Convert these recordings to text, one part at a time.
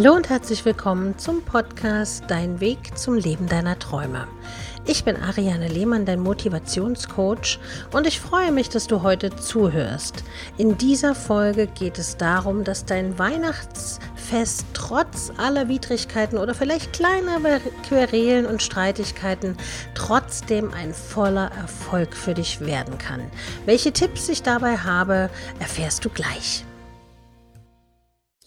Hallo und herzlich willkommen zum Podcast Dein Weg zum Leben deiner Träume. Ich bin Ariane Lehmann, dein Motivationscoach und ich freue mich, dass du heute zuhörst. In dieser Folge geht es darum, dass dein Weihnachtsfest trotz aller Widrigkeiten oder vielleicht kleiner Querelen und Streitigkeiten trotzdem ein voller Erfolg für dich werden kann. Welche Tipps ich dabei habe, erfährst du gleich.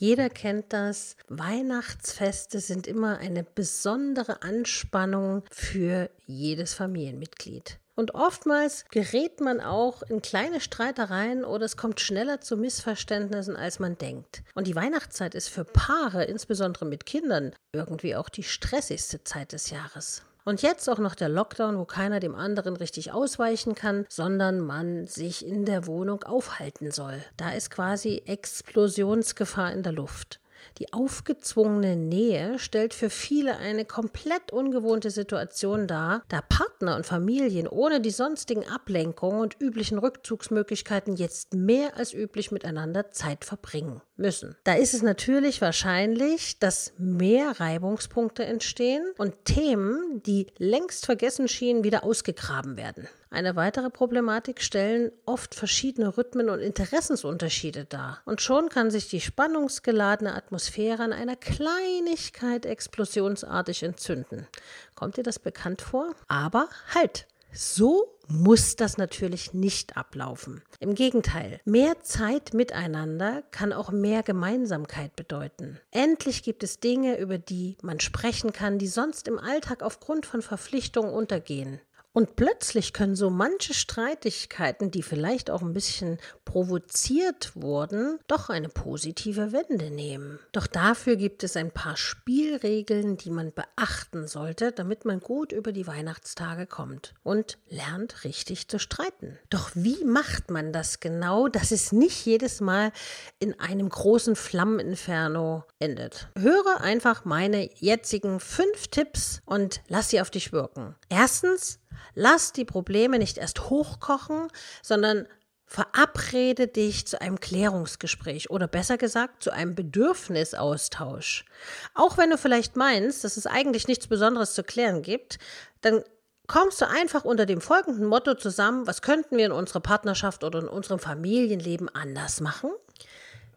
Jeder kennt das. Weihnachtsfeste sind immer eine besondere Anspannung für jedes Familienmitglied. Und oftmals gerät man auch in kleine Streitereien oder es kommt schneller zu Missverständnissen, als man denkt. Und die Weihnachtszeit ist für Paare, insbesondere mit Kindern, irgendwie auch die stressigste Zeit des Jahres. Und jetzt auch noch der Lockdown, wo keiner dem anderen richtig ausweichen kann, sondern man sich in der Wohnung aufhalten soll. Da ist quasi Explosionsgefahr in der Luft. Die aufgezwungene Nähe stellt für viele eine komplett ungewohnte Situation dar, da Partner und Familien ohne die sonstigen Ablenkungen und üblichen Rückzugsmöglichkeiten jetzt mehr als üblich miteinander Zeit verbringen müssen. Da ist es natürlich wahrscheinlich, dass mehr Reibungspunkte entstehen und Themen, die längst vergessen schienen, wieder ausgegraben werden. Eine weitere Problematik stellen oft verschiedene Rhythmen und Interessensunterschiede dar. Und schon kann sich die spannungsgeladene Atmosphäre an einer Kleinigkeit explosionsartig entzünden. Kommt dir das bekannt vor? Aber halt! So muss das natürlich nicht ablaufen. Im Gegenteil, mehr Zeit miteinander kann auch mehr Gemeinsamkeit bedeuten. Endlich gibt es Dinge, über die man sprechen kann, die sonst im Alltag aufgrund von Verpflichtungen untergehen. Und plötzlich können so manche Streitigkeiten, die vielleicht auch ein bisschen provoziert wurden, doch eine positive Wende nehmen. Doch dafür gibt es ein paar Spielregeln, die man beachten sollte, damit man gut über die Weihnachtstage kommt und lernt richtig zu streiten. Doch wie macht man das genau, dass es nicht jedes Mal in einem großen Flammeninferno endet? Höre einfach meine jetzigen fünf Tipps und lass sie auf dich wirken. Erstens, Lass die Probleme nicht erst hochkochen, sondern Verabrede dich zu einem Klärungsgespräch oder besser gesagt zu einem Bedürfnisaustausch. Auch wenn du vielleicht meinst, dass es eigentlich nichts Besonderes zu klären gibt, dann kommst du einfach unter dem folgenden Motto zusammen, was könnten wir in unserer Partnerschaft oder in unserem Familienleben anders machen?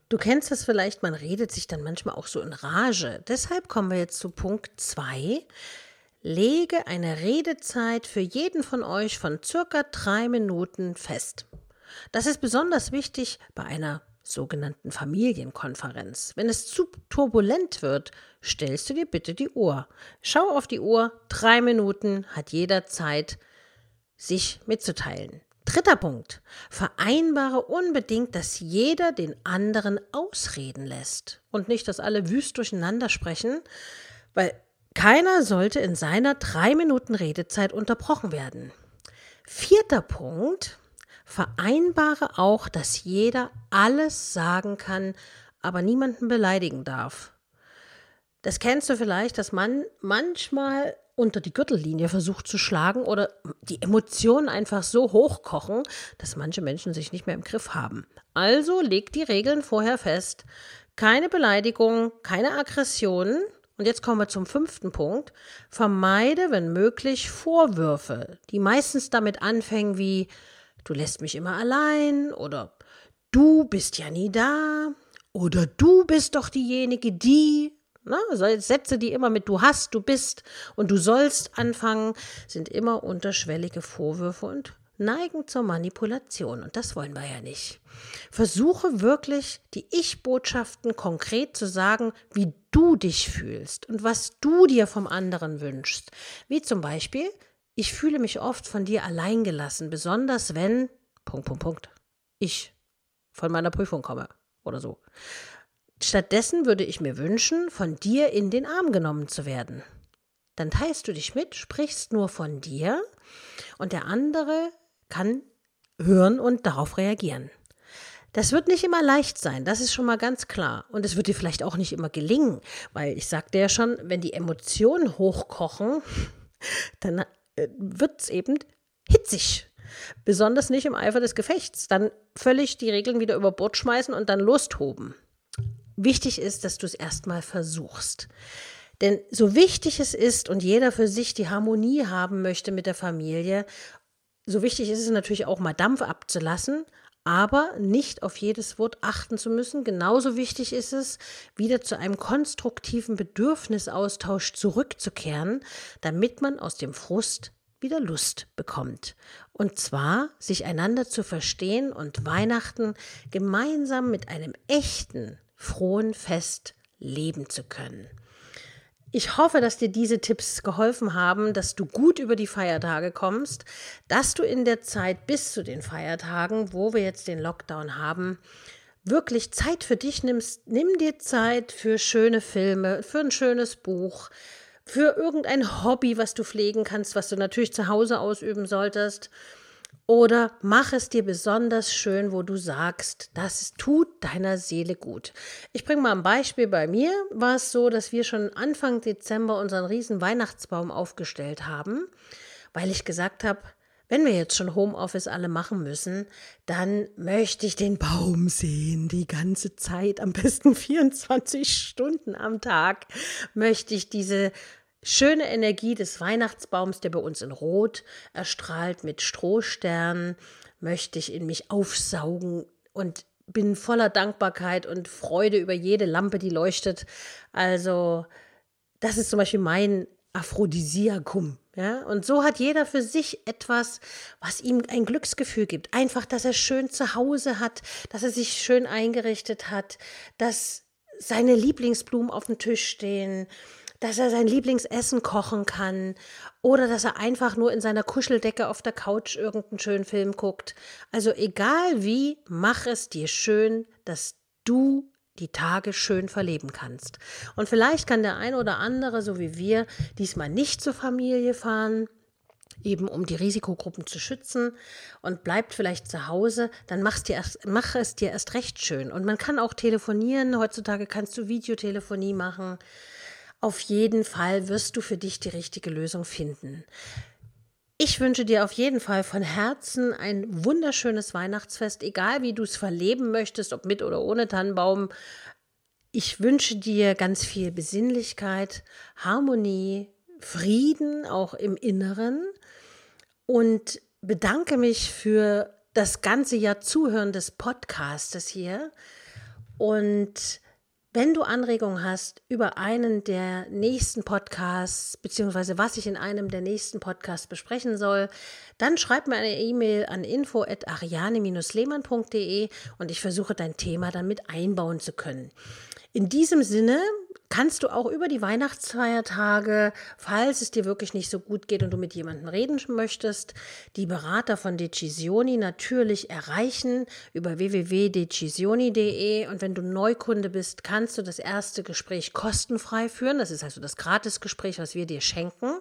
Du kennst das vielleicht, man redet sich dann manchmal auch so in Rage. Deshalb kommen wir jetzt zu Punkt 2 lege eine Redezeit für jeden von euch von circa drei Minuten fest. Das ist besonders wichtig bei einer sogenannten Familienkonferenz. Wenn es zu turbulent wird, stellst du dir bitte die Uhr. Schau auf die Uhr, drei Minuten hat jeder Zeit, sich mitzuteilen. Dritter Punkt. Vereinbare unbedingt, dass jeder den anderen ausreden lässt und nicht, dass alle wüst durcheinander sprechen, weil keiner sollte in seiner drei Minuten Redezeit unterbrochen werden. Vierter Punkt. Vereinbare auch, dass jeder alles sagen kann, aber niemanden beleidigen darf. Das kennst du vielleicht, dass man manchmal unter die Gürtellinie versucht zu schlagen oder die Emotionen einfach so hochkochen, dass manche Menschen sich nicht mehr im Griff haben. Also leg die Regeln vorher fest. Keine Beleidigung, keine Aggressionen, und jetzt kommen wir zum fünften Punkt. Vermeide, wenn möglich, Vorwürfe, die meistens damit anfangen wie du lässt mich immer allein oder du bist ja nie da oder du bist doch diejenige, die. Na, Sätze, die immer mit du hast, du bist und du sollst anfangen, sind immer unterschwellige Vorwürfe und neigen zur Manipulation. Und das wollen wir ja nicht. Versuche wirklich, die Ich-Botschaften konkret zu sagen, wie du dich fühlst und was du dir vom anderen wünschst. Wie zum Beispiel, ich fühle mich oft von dir alleingelassen, besonders wenn, Punkt, Punkt, Punkt, ich von meiner Prüfung komme oder so. Stattdessen würde ich mir wünschen, von dir in den Arm genommen zu werden. Dann teilst du dich mit, sprichst nur von dir und der andere kann hören und darauf reagieren. Das wird nicht immer leicht sein, das ist schon mal ganz klar. Und es wird dir vielleicht auch nicht immer gelingen, weil ich sagte ja schon, wenn die Emotionen hochkochen, dann äh, wird es eben hitzig. Besonders nicht im Eifer des Gefechts. Dann völlig die Regeln wieder über Bord schmeißen und dann lostoben. wichtig ist, dass du es erstmal versuchst. Denn so wichtig es ist und jeder für sich die Harmonie haben möchte mit der Familie, so wichtig ist es natürlich auch mal Dampf abzulassen, aber nicht auf jedes Wort achten zu müssen. Genauso wichtig ist es, wieder zu einem konstruktiven Bedürfnisaustausch zurückzukehren, damit man aus dem Frust wieder Lust bekommt. Und zwar sich einander zu verstehen und Weihnachten gemeinsam mit einem echten, frohen Fest leben zu können. Ich hoffe, dass dir diese Tipps geholfen haben, dass du gut über die Feiertage kommst, dass du in der Zeit bis zu den Feiertagen, wo wir jetzt den Lockdown haben, wirklich Zeit für dich nimmst. Nimm dir Zeit für schöne Filme, für ein schönes Buch, für irgendein Hobby, was du pflegen kannst, was du natürlich zu Hause ausüben solltest. Oder mach es dir besonders schön, wo du sagst, das tut deiner Seele gut. Ich bringe mal ein Beispiel. Bei mir war es so, dass wir schon Anfang Dezember unseren riesen Weihnachtsbaum aufgestellt haben, weil ich gesagt habe, wenn wir jetzt schon Homeoffice alle machen müssen, dann möchte ich den Baum sehen, die ganze Zeit, am besten 24 Stunden am Tag, möchte ich diese schöne Energie des Weihnachtsbaums, der bei uns in Rot erstrahlt mit Strohsternen, möchte ich in mich aufsaugen und bin voller Dankbarkeit und Freude über jede Lampe, die leuchtet. Also, das ist zum Beispiel mein Aphrodisiakum. Ja? Und so hat jeder für sich etwas, was ihm ein Glücksgefühl gibt. Einfach, dass er schön zu Hause hat, dass er sich schön eingerichtet hat, dass seine Lieblingsblumen auf dem Tisch stehen, dass er sein Lieblingsessen kochen kann oder dass er einfach nur in seiner Kuscheldecke auf der Couch irgendeinen schönen Film guckt. Also egal wie, mach es dir schön, dass du die Tage schön verleben kannst. Und vielleicht kann der ein oder andere, so wie wir, diesmal nicht zur Familie fahren, eben um die Risikogruppen zu schützen und bleibt vielleicht zu Hause, dann mach's dir erst, mach es dir erst recht schön. Und man kann auch telefonieren. Heutzutage kannst du Videotelefonie machen. Auf jeden Fall wirst du für dich die richtige Lösung finden. Ich wünsche dir auf jeden Fall von Herzen ein wunderschönes Weihnachtsfest, egal wie du es verleben möchtest, ob mit oder ohne Tannenbaum. Ich wünsche dir ganz viel Besinnlichkeit, Harmonie, Frieden auch im Inneren und bedanke mich für das ganze Jahr Zuhören des Podcastes hier und wenn du Anregungen hast über einen der nächsten Podcasts, beziehungsweise was ich in einem der nächsten Podcasts besprechen soll, dann schreib mir eine E-Mail an info.ariane-lehmann.de und ich versuche dein Thema dann mit einbauen zu können. In diesem Sinne kannst du auch über die Weihnachtsfeiertage, falls es dir wirklich nicht so gut geht und du mit jemandem reden möchtest, die Berater von Decisioni natürlich erreichen über www.decisioni.de und wenn du Neukunde bist, kannst du das erste Gespräch kostenfrei führen. Das ist also das Gratisgespräch, was wir dir schenken.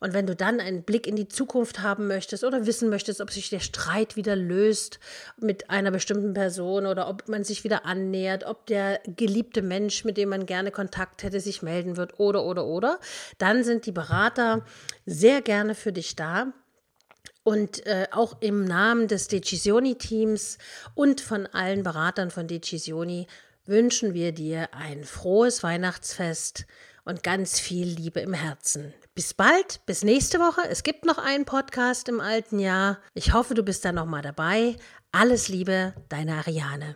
Und wenn du dann einen Blick in die Zukunft haben möchtest oder wissen möchtest, ob sich der Streit wieder löst mit einer bestimmten Person oder ob man sich wieder annähert, ob der geliebte Mensch, mit dem man gerne Kontakt hätte, sich melden wird oder, oder, oder, dann sind die Berater sehr gerne für dich da. Und äh, auch im Namen des Decisioni-Teams und von allen Beratern von Decisioni wünschen wir dir ein frohes Weihnachtsfest und ganz viel Liebe im Herzen. Bis bald, bis nächste Woche. Es gibt noch einen Podcast im alten Jahr. Ich hoffe, du bist da noch mal dabei. Alles Liebe, deine Ariane.